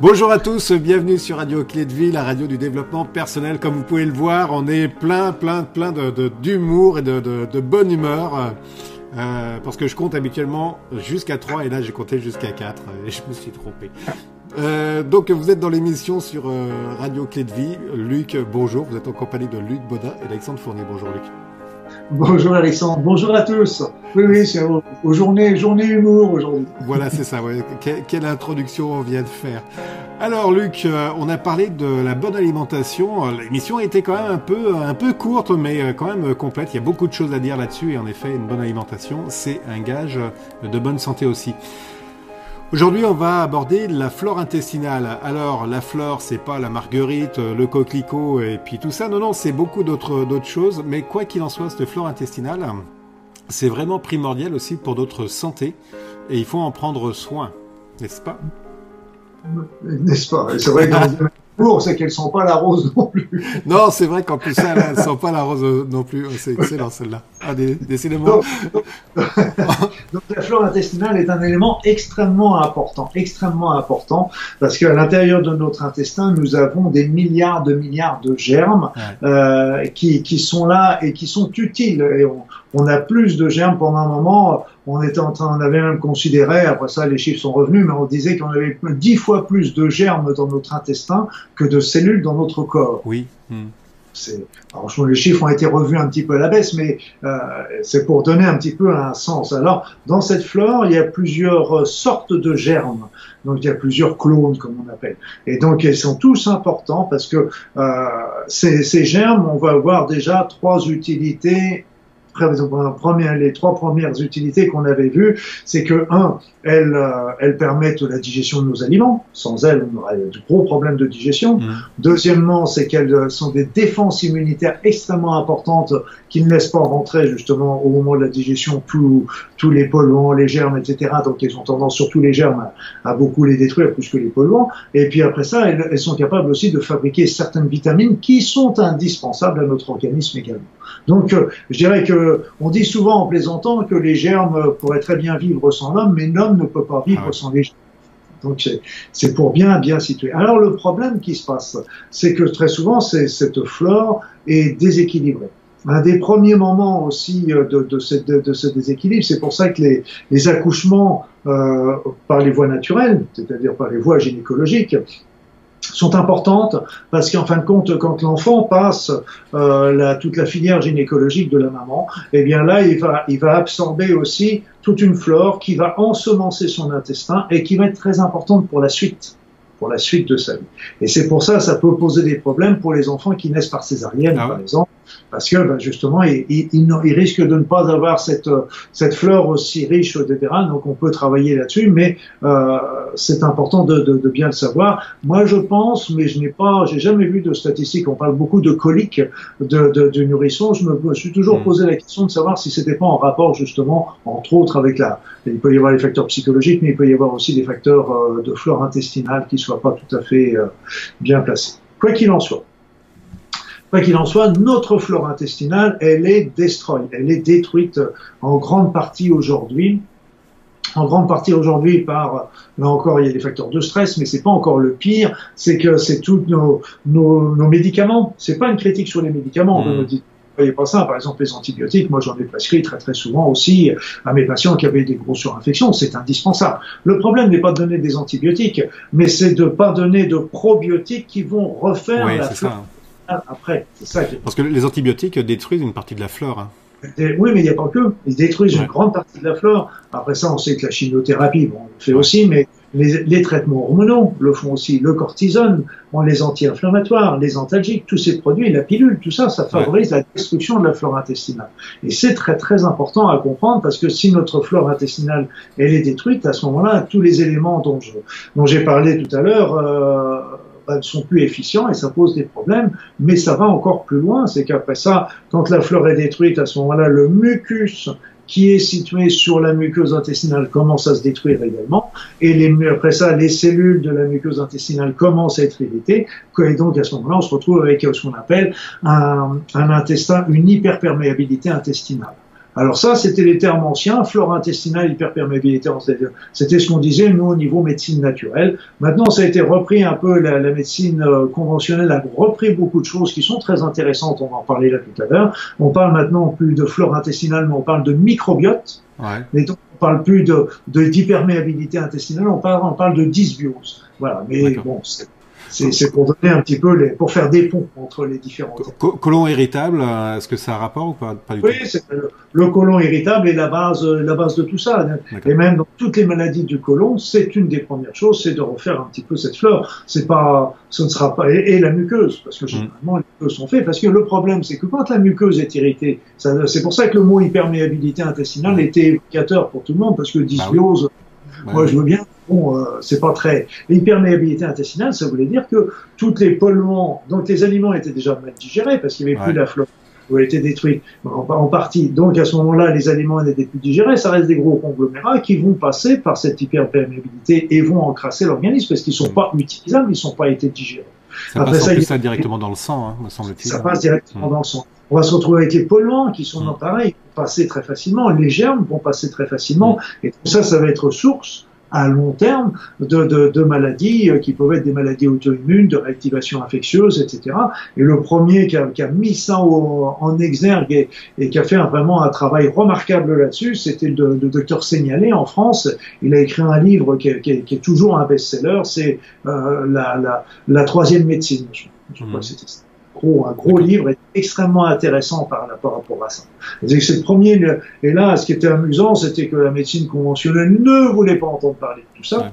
Bonjour à tous, bienvenue sur Radio Clé de Vie, la radio du développement personnel. Comme vous pouvez le voir, on est plein, plein, plein de d'humour et de, de, bonne humeur. Euh, parce que je compte habituellement jusqu'à 3 et là j'ai compté jusqu'à 4 et je me suis trompé. Euh, donc vous êtes dans l'émission sur euh, Radio Clé de Vie. Luc, bonjour. Vous êtes en compagnie de Luc Baudin et Alexandre Fournier. Bonjour Luc. Bonjour Alexandre, bonjour à tous. Oui, oui, c'est aux journées, journée humour aujourd'hui. Voilà, c'est ça. Quelle introduction on vient de faire. Alors Luc, euh, on a parlé de la bonne alimentation. Euh, l'émission été quand même un peu, un peu courte, mais euh, quand même complète. Il y a beaucoup de choses à dire là-dessus. Et en effet, une bonne alimentation, c'est un gage de bonne santé aussi. Aujourd'hui, on va aborder la flore intestinale. Alors, la flore, c'est pas la marguerite, le coquelicot et puis tout ça. Non, non, c'est beaucoup d'autres choses. Mais quoi qu'il en soit, cette flore intestinale, c'est vraiment primordial aussi pour notre santé et il faut en prendre soin, n'est-ce pas? N'est-ce pas? C'est vrai c'est qu'elles sont pas la rose non plus. Non, c'est vrai qu'en plus, elles, elles sont pas la rose non plus. C'est excellent celle-là. Ah, décidément. Donc, donc, la flore intestinale est un élément extrêmement important, extrêmement important, parce qu'à l'intérieur de notre intestin, nous avons des milliards de milliards de germes euh, qui, qui sont là et qui sont utiles. Et on, on a plus de germes pendant un moment. On était en train, on avait même considéré, après ça les chiffres sont revenus, mais on disait qu'on avait dix fois plus de germes dans notre intestin que de cellules dans notre corps. Oui. Alors, les chiffres ont été revus un petit peu à la baisse, mais euh, c'est pour donner un petit peu un sens. Alors, dans cette flore, il y a plusieurs sortes de germes. Donc, il y a plusieurs clones, comme on appelle. Et donc, ils sont tous importants parce que euh, ces, ces germes, on va avoir déjà trois utilités les trois premières utilités qu'on avait vues, c'est que, un, elles, euh, elles permettent la digestion de nos aliments. Sans elles, on aurait de gros problèmes de digestion. Mmh. Deuxièmement, c'est qu'elles euh, sont des défenses immunitaires extrêmement importantes qui ne laissent pas rentrer justement au moment de la digestion tous, tous les polluants, les germes, etc. Donc, elles ont tendance, surtout les germes, à, beaucoup les détruire plus que les polluants. Et puis après ça, elles, elles sont capables aussi de fabriquer certaines vitamines qui sont indispensables à notre organisme également. Donc, euh, je dirais que on dit souvent en plaisantant que les germes pourraient très bien vivre sans l'homme, mais l'homme ne peut pas vivre ah sans les germes. Donc c'est pour bien bien situer. Alors le problème qui se passe, c'est que très souvent cette flore est déséquilibrée. Un des premiers moments aussi euh, de, de, ce déséquilibre, c'est pour ça que les, accouchements euh, par les voies naturelles, c'est-à-dire par les voies gynécologiques, sont importantes parce qu'en fin de compte, quand l'enfant passe euh, la, toute la filière gynécologique de la maman, eh bien là, il va, il va absorber aussi toute une flore qui va ensemencer son intestin et qui va être très importante pour la suite pour la suite de sa vie. Et c'est pour ça, ça peut poser des problèmes pour les enfants qui naissent par césarienne, ah par exemple, parce que ben, justement, ils, ils, ils, risquent de ne pas avoir cette, cette fleur aussi riche, etc. Donc on peut travailler là-dessus, mais euh, c'est important de, de, de, bien le savoir. Moi, je pense, mais je n'ai pas, j'ai jamais vu de statistiques. On parle beaucoup de coliques de, de, de nourrissons. Je me, suis toujours hmm. posé la question de savoir si c'était pas en rapport justement, entre autres, avec la. Il peut y avoir les facteurs psychologiques, mais il peut y avoir aussi des facteurs euh, de flore intestinale qui soient pas tout à fait euh, bien placés. Quoi qu'il en soit. Quoi qu'il en soit, notre flore intestinale, elle est destroy, elle est détruite en grande partie aujourd'hui. En grande partie aujourd'hui par, là encore, il y a des facteurs de stress, mais c'est pas encore le pire, c'est que c'est tous nos, nos, nos médicaments. C'est pas une critique sur les médicaments, mmh. dit voyez pas ça. Par exemple, les antibiotiques, moi j'en ai prescrit très très souvent aussi à mes patients qui avaient des grosses surinfections. C'est indispensable. Le problème n'est pas de donner des antibiotiques, mais c'est de pas donner de probiotiques qui vont refaire la flore après. Ça Parce que les antibiotiques détruisent une partie de la flore. Hein. Oui, mais il n'y a pas que. Ils détruisent une grande partie de la flore. Après ça, on sait que la chimiothérapie, bon, on le fait aussi, mais les, traitements hormonaux le font aussi. Le cortisone, on les anti-inflammatoires, les antalgiques, tous ces produits, la pilule, tout ça, ça favorise la destruction de la flore intestinale. Et c'est très très important à comprendre parce que si notre flore intestinale elle est détruite, à ce moment-là, tous les éléments dont dont j'ai parlé tout à l'heure euh, ne sont plus efficients et ça pose des problèmes. Mais ça va encore plus loin, c'est qu'après ça, quand la flore est détruite, à ce moment-là, le mucus qui est situé sur la muqueuse intestinale commence à se détruire également, et après ça, les cellules de la muqueuse intestinale commencent à être irritées, et donc à ce moment-là, on se retrouve avec ce qu'on appelle un, un intestin, une hyperperméabilité intestinale. Alors ça, c'était les termes anciens, flore intestinale, hyperperméabilité, c'était ce qu'on disait, nous, au niveau médecine naturelle. Maintenant, ça a été repris un peu, la, la médecine euh, conventionnelle a repris beaucoup de choses qui sont très intéressantes, on va en parler là tout à l'heure. On parle maintenant plus de flore intestinale, mais on parle de microbiote. Ouais. Et donc, on parle plus de d'hyperméabilité intestinale, on parle, on parle de dysbiose. Voilà, mais bon, c'est pour donner un petit peu les, pour faire des ponts entre les différents. colon irritable, euh, est-ce que ça a un rapport ou pas, pas du oui, le, le, colon irritable est la base, la base de tout ça. Et même dans toutes les maladies du colon, c'est une des premières choses, c'est de refaire un petit peu cette flore. C'est pas, ce ne sera pas et, la muqueuse, parce que mm. généralement les muqueuses sont faites. Parce que le problème, c'est que quand la muqueuse est irritée, c'est pour ça que le mot hyperméabilité intestinale mm. était évocateur pour tout le monde, parce que bah dysbiose. Moi, je veux bien bon, euh, c'est pas très. L'hyperméabilité intestinale, ça voulait dire que toutes les polluants, donc les aliments étaient déjà mal digérés parce qu'il n'y avait plus la flore ou été détruits en, partie. Donc à ce moment-là, les aliments n'étaient plus digérés, ça reste des gros conglomérats qui vont passer par cette hyperperméabilité et vont encrasser l'organisme parce qu'ils sont pas utilisables, ils sont pas été digérés. Ça passe ça, ça directement dans le sang, hein, me semble-t-il. Ça passe directement dans le sang. On va se retrouver avec les polluants qui sont mmh. pareil, vont passer très facilement, les germes vont passer très facilement, mm. et tout ça, ça va être source à long terme de, de, de, maladies euh, qui peuvent être des maladies auto-immunes, de réactivation infectieuse, etc. Et le premier qui a, qui a mis ça en exergue et, et, qui a fait vraiment un travail remarquable là-dessus, c'était le, le, docteur Seignalé en France. Il a écrit un livre qui, qui, qui est toujours un best-seller, c'est euh, la, la, la, troisième médecine. Je, je crois mmh. que c'était ça un gros livre est extrêmement intéressant par, rapport à ça. C'est le premier. Et là, ce qui était amusant, c'était que la médecine conventionnelle ne voulait pas entendre parler de tout ça.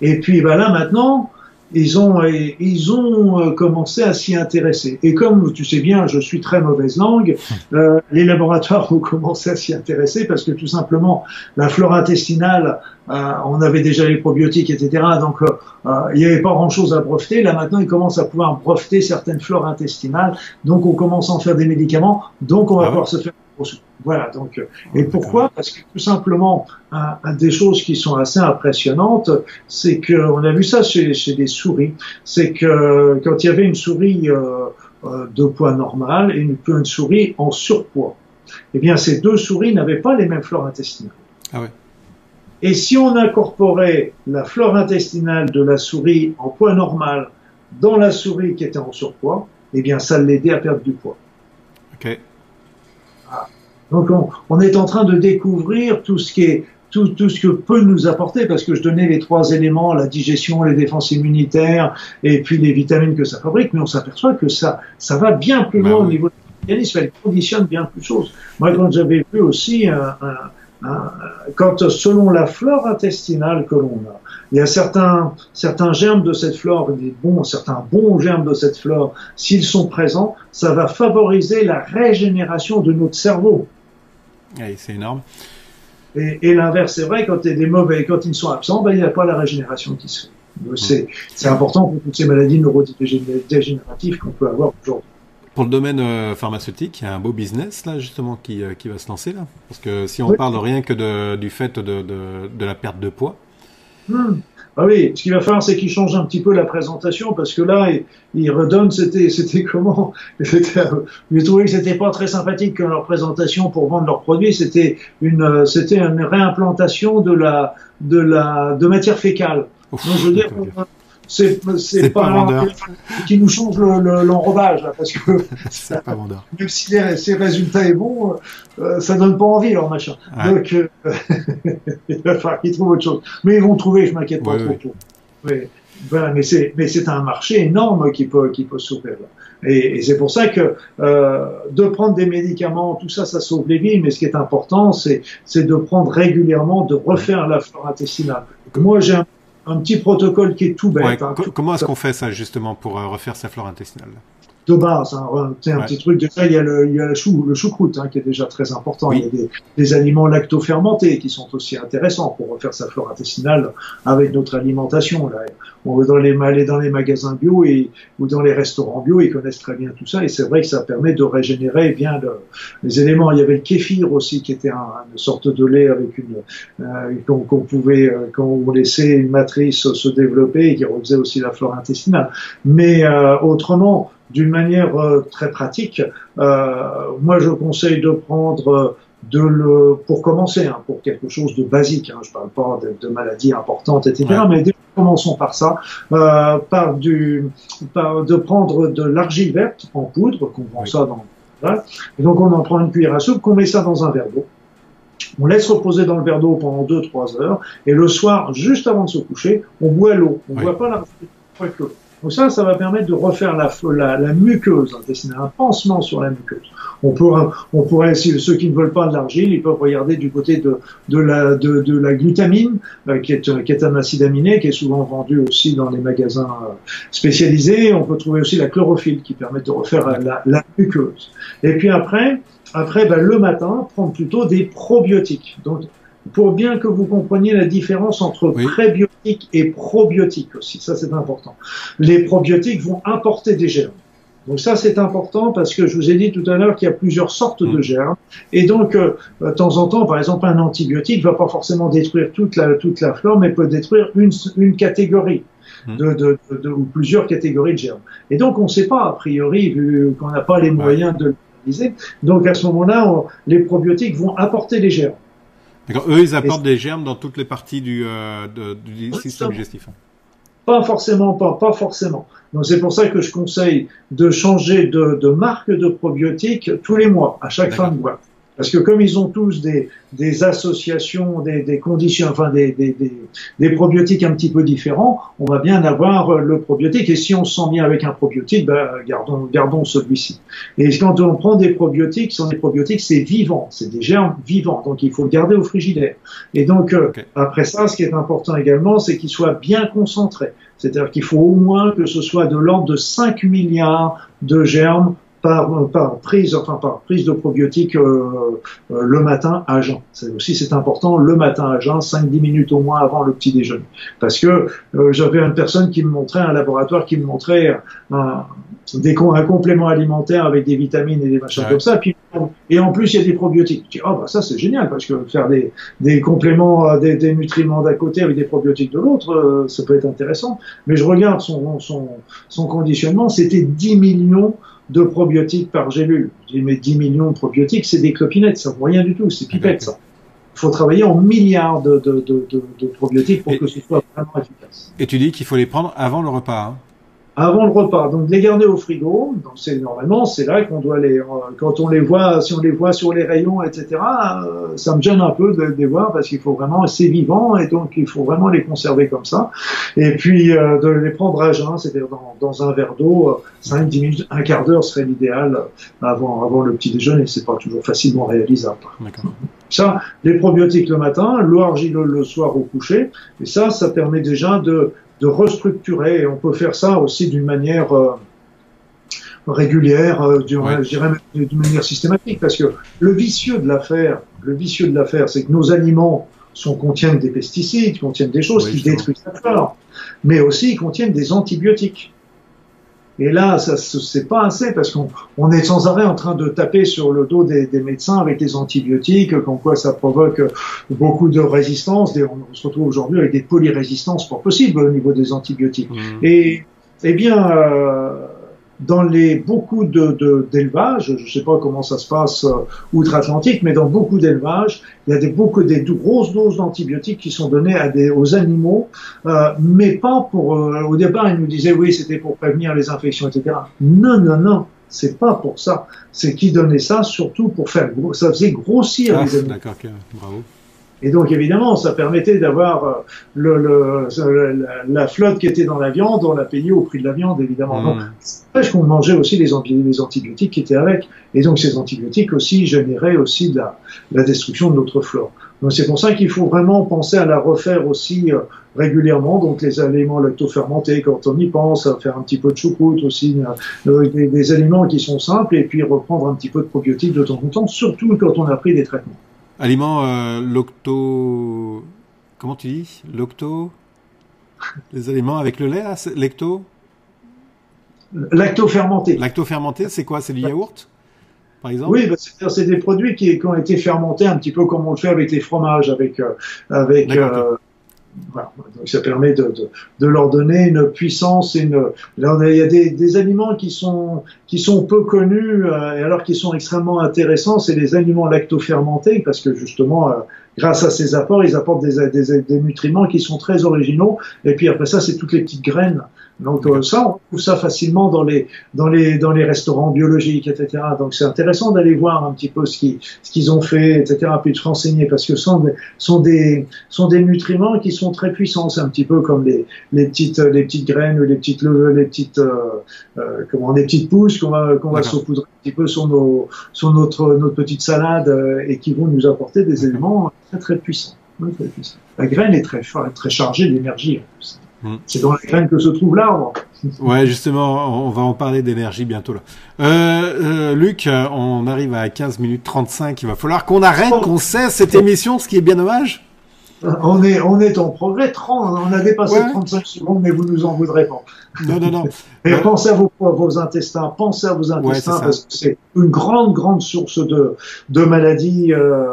Et puis, ben là, maintenant, ils ont, ils ont euh, commencé à s'y intéresser. Et comme tu sais bien, je suis très mauvaise langue, euh, les laboratoires ont commencé à s'y intéresser parce que tout simplement, la flore intestinale, euh, on avait déjà les probiotiques, etc. Donc, euh, il n'y avait pas grand-chose à breveter. Là, maintenant, ils commencent à pouvoir breveter certaines flores intestinales. Donc, on commence à en faire des médicaments. Donc, on va ah pouvoir se faire voilà. Donc, euh, et pourquoi Parce que tout simplement, un, des choses qui sont assez impressionnantes, c'est que on a vu ça chez, chez des souris. C'est que quand il y avait une souris euh, euh de poids normal et une, une souris en surpoids, eh bien, ces deux souris n'avaient pas les mêmes flores intestinales. Ah ouais. Et si on incorporait la flore intestinale de la souris en poids normal dans la souris qui était en surpoids, eh bien, ça l'aidait à perdre du poids. Okay. Donc on, est en train de découvrir tout ce qui est tout, tout, ce que peut nous apporter, parce que je donnais les trois éléments, la digestion, les défenses immunitaires, et puis les vitamines que ça fabrique, mais on s'aperçoit que ça, ça va bien plus bah loin au niveau de l'organisme, elle conditionne bien plus de choses. Moi, quand j'avais vu aussi, un, un, quand selon la flore intestinale que l'on a, il y a certains, certains germes de cette flore, des bons, certains bons germes de cette flore, s'ils sont présents, ça va favoriser la régénération de notre cerveau c'est énorme. Et, l'inverse, c'est vrai, quand il y a des mauvais, quand ils sont absents, ben, il n'y a pas la régénération qui se fait. C'est important pour toutes ces maladies neurodégénératives qu'on peut avoir aujourd'hui. Pour le domaine euh, pharmaceutique, il y a un beau business là justement qui, euh, qui va se lancer là. Parce que si on parle rien que de, du fait de, de, de, la perte de poids, hmm. Ah oui, ce qu'il va falloir, c'est qu'ils changent un petit peu la présentation, parce que là, ils, redonnent, c'était, c'était comment? J'ai trouvé que c'était pas très sympathique que leur présentation pour vendre leurs produits, c'était une, c'était une réimplantation de la, de la, de matière fécale. Donc, je veux dire, c'est pas, pas qui nous change l'enrobage le, parce que ça, pas même si les, ces résultats est bon, euh, ça donne pas envie leur machin. Donc euh, il va falloir qu'ils trouvent autre chose. Mais ils vont trouver, je m'inquiète pas trop. Oui. Voilà, mais c'est mais c'est un marché énorme qui peut qui peut s'ouvrir Et, et c'est pour ça que euh, de prendre des médicaments, tout ça, ça sauve les vies. Mais ce qui est important, c'est c'est de prendre régulièrement, de refaire la flore intestinale. Moi, j'ai un un petit protocole qui est tout bête. Hein. comment est-ce qu'on fait ça justement pour euh, refaire sa flore intestinale? De base. Hein, un petit truc. Déjà, il y a le, il y a le chou, le choucroute hein, qui est déjà très important. Il y a des, des aliments lactofermentés qui sont aussi intéressants pour refaire sa flore intestinale avec notre alimentation. Là. On va dans les, aller dans les magasins bio et, ou dans les restaurants bio, ils connaissent très bien tout ça et c'est vrai que ça permet de régénérer bien le, les éléments. Il y avait le kéfir aussi qui était un, une sorte de lait avec une euh, qu'on pouvait euh, quand on laissait une matrice se développer et qui refaisait aussi la flore intestinale. Mais euh, autrement, d'une manière très pratique, moi je conseille de prendre de le, pour commencer, hein, pour quelque chose de basique, hein, je parle pas de, de maladies importantes, etc., mais commençons par ça, euh, par du, par de prendre de l'argile verte en poudre, qu'on vend ça dans, voilà. et donc on en prend une cuillère à soupe, qu'on met ça dans un verre d'eau. On laisse reposer dans le verre d'eau pendant 2-3 heures, et le soir, juste avant de se coucher, on boit l'eau. On ne boit pas l'argile, on boit que l'eau. Donc ça, ça va permettre de refaire la, la, la muqueuse intestinale, un pansement sur la muqueuse. On pourrait, on pourrait, ceux qui ne veulent pas de l'argile, ils peuvent regarder du côté de, de, la, de, de la glutamine, euh, qui, est, qui est un acide aminé, qui est souvent vendu aussi dans les magasins euh, spécialisés. On peut trouver aussi la chlorophylle, qui permet de refaire la, la muqueuse. Et puis après, après, ben, le matin, prendre plutôt des probiotiques. Donc, pour bien que vous compreniez la différence entre prébiotiques et probiotiques aussi. Ça, c'est important. Les probiotiques vont importer des germes. Donc ça, c'est important parce que je vous ai dit tout à l'heure qu'il y a plusieurs sortes de mm. germes. Et donc, euh, de temps en temps, par exemple, un antibiotique va pas forcément détruire toute la, toute la flore, mais peut détruire une, une catégorie. Mm. De, de, de, ou plusieurs catégories de germes. Et donc, on ne sait pas, a priori, vu qu'on n'a pas les moyens de l'utiliser. Donc, à ce moment-là, les probiotiques vont apporter les germes. Eux, ils apportent des germes dans toutes les parties du, euh, du système digestif. Hein. Pas forcément, pas, pas forcément. Donc c'est pour ça que je conseille de changer de, de marque de probiotiques tous les mois, à chaque fin de mois. Parce que comme ils ont tous des, des associations, des, des, conditions, enfin des, des, des, probiotiques un petit peu différents, on va bien avoir le probiotique. Et si on se sent bien avec un probiotique, ben, gardons, gardons celui-ci. Et quand on prend des probiotiques, sont des probiotiques, c'est vivant, c'est des germes vivants. Donc il faut le garder au frigidaire. Et donc euh, après ça, ce qui est important également, c'est qu'il soit bien concentré. C'est-à-dire qu'il faut au moins que ce soit de l'ordre de 5 milliards de germes par, par prise, enfin par prise de probiotiques euh, euh, le matin à jeun. C'est aussi c'est important le matin à jeun, 5-10 minutes au moins avant le petit déjeuner. Parce que euh, j'avais une personne qui me montrait un laboratoire qui me montrait un, des, un complément alimentaire avec des vitamines et des machins comme ça. Puis, et en plus, il y a des probiotiques. Je dis, oh, bah, ça, c'est génial, parce que faire des, des compléments, des, des nutriments d'un côté avec des probiotiques de l'autre, ça peut être intéressant. Mais je regarde son, son, son conditionnement, c'était 10 millions de probiotiques par gélule. J'ai mis 10 millions de probiotiques, c'est des clopinettes, ça vaut rien du tout, c'est pipette ça. Il faut travailler en milliards de, de, de, de probiotiques pour que ce soit vraiment efficace. Et tu dis qu'il faut les prendre avant le repas. Hein avant le repas. Donc les garder au frigo. Donc c'est normalement c'est là qu'on doit les euh, quand on les voit si on les voit sur les rayons etc. Euh, ça me gêne un peu de, les voir parce qu'il faut vraiment c'est vivant et donc il faut vraiment les conserver comme ça. Et puis euh, de les prendre à jeun, c'est-à-dire dans, dans, un verre d'eau, 5-10 minutes, un quart d'heure serait l'idéal avant avant le petit déjeuner. C'est pas toujours facilement réalisable. Ça, les probiotiques le matin, l'eau argileux le soir au coucher. Et ça, ça permet déjà de de restructurer. Et on peut faire ça aussi d'une manière euh, régulière, euh, je dirais d'une manière systématique, parce que le vicieux de l'affaire, le vicieux de l'affaire, c'est que nos aliments sont, contiennent des pesticides, contiennent des choses qui détruisent la flore, mais aussi ils contiennent des antibiotiques. Et là, ça c'est pas assez parce qu'on est sans arrêt en train de taper sur le dos des, des, médecins avec des antibiotiques, comme quoi ça provoque beaucoup de résistance. On se retrouve aujourd'hui avec des polyrésistances pas possibles au niveau des antibiotiques. Mmh. Et eh bien, euh, dans les beaucoup de d'élevages, je ne sais pas comment ça se passe euh, outre-Atlantique, mais dans beaucoup d'élevages, il y a des beaucoup des grosses doses d'antibiotiques qui sont données à des aux animaux, euh, mais pas pour. Euh, au départ, ils nous disaient oui, c'était pour prévenir les infections, etc. Non, non, non. C'est pas pour ça. C'est qui donnait ça surtout pour faire ça faisait grossir ah, les animaux. D'accord, bravo. Et donc évidemment, ça permettait d'avoir euh, le, le, la, flotte qui était dans la viande, on l'a payé au prix de la viande évidemment. Donc, mmh. qu'on mangeait aussi les, les, antibiotiques qui étaient avec, et donc ces antibiotiques aussi généraient aussi de la, la destruction de notre flore. Donc c'est pour ça qu'il faut vraiment penser à la refaire aussi euh, régulièrement. Donc les aliments lactofermentés, quand on y pense, à faire un petit peu de choucroute aussi, euh, des, des aliments qui sont simples, et puis reprendre un petit peu de probiotiques de temps en temps, surtout quand on a pris des traitements. Aliment euh, locto. Comment tu dis? Locto? Les aliments avec le lait, là Lecto? Lacto-fermenté. Lacto-fermenté, c'est quoi? C'est du yaourt par exemple? Oui, bah, c'est des produits qui, qui, ont été fermentés un petit peu comme on le fait avec les fromages, avec, euh, avec euh, voilà. Donc ça permet de, de, de, leur donner une puissance et une. il y a des, des, aliments qui sont qui sont peu connus euh, et alors qu'ils sont extrêmement intéressants, c'est les aliments lactofermentés parce que justement euh, grâce à ces apports, ils apportent des, des, des, nutriments qui sont très originaux. Et puis après ça, c'est toutes les petites graines. Donc euh, ça, on trouve ça facilement dans les dans les dans les restaurants biologiques, etc. Donc c'est intéressant d'aller voir un petit peu ce qu'ils ce qu'ils ont fait, etc. Puis de se renseigner parce que ce sont des sont des sont des nutriments qui sont très puissants. C'est un petit peu comme les les petites les petites graines ou les petites les petites euh, euh, comment les petites pousses qu'on va qu'on va saupoudrer un petit peu sur nos sur notre notre petite salade euh, et qui vont nous apporter des éléments très très puissants. Très puissants. La graine est très très chargée d'énergie. Hmm. C'est dans la graine que se trouve l'arbre. Ouais, justement, on va en parler d'énergie bientôt là. Euh, euh, Luc, on arrive à 15 minutes 35. Il va falloir qu'on arrête, qu'on cesse cette émission, ce qui est bien dommage. On est, on est en progrès. 30, on a dépassé 35 secondes, mais vous nous en voudrez pas. Non, non, non. Et pensez à vos, vos intestins, pensez à vos intestins, parce que c'est une grande, grande source de, de maladies. Euh,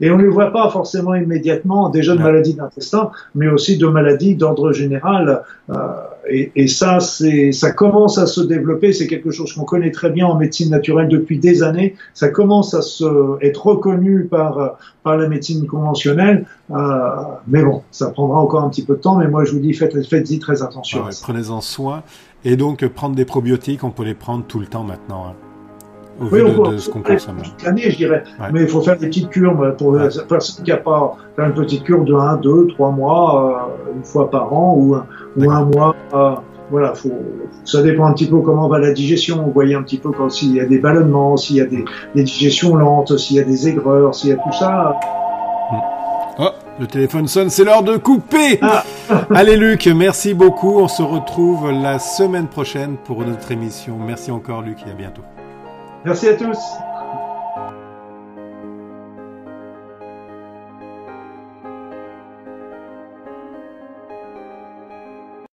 et on ne les voit pas forcément immédiatement, déjà de maladies d'intestin, mais aussi de maladies d'ordre général. Euh, et, et, ça, c'est, ça commence à se développer. C'est quelque chose qu'on connaît très bien en médecine naturelle depuis des années. Ça commence à se, être reconnu par, par la médecine conventionnelle. Euh, mais bon, ça prendra encore un petit peu de temps. Mais moi, je vous dis, faites, faites-y très attention. Prenez-en soin. Et donc, prendre des probiotiques, on peut les prendre tout le temps maintenant. Hein, au oui, vu de, de, ce qu'on consomme. Toute l'année, je dirais. Mais il faut faire des petites cures. Pour ouais. personne qui n'a pas faire une petite cure de 1, 2, 3 mois, euh, une fois par an, ou, ou un mois. Euh, voilà, faut, ça dépend un petit peu comment va la digestion. Vous voyez un petit peu quand s'il y a des ballonnements, s'il y a des, des digestions lentes, s'il y a des aigreurs, s'il y a tout ça. Oh, le téléphone sonne, c'est l'heure de couper. Ah. Allez Luc, merci beaucoup. On se retrouve la semaine prochaine pour notre émission. Merci encore Luc et à bientôt. Merci à tous.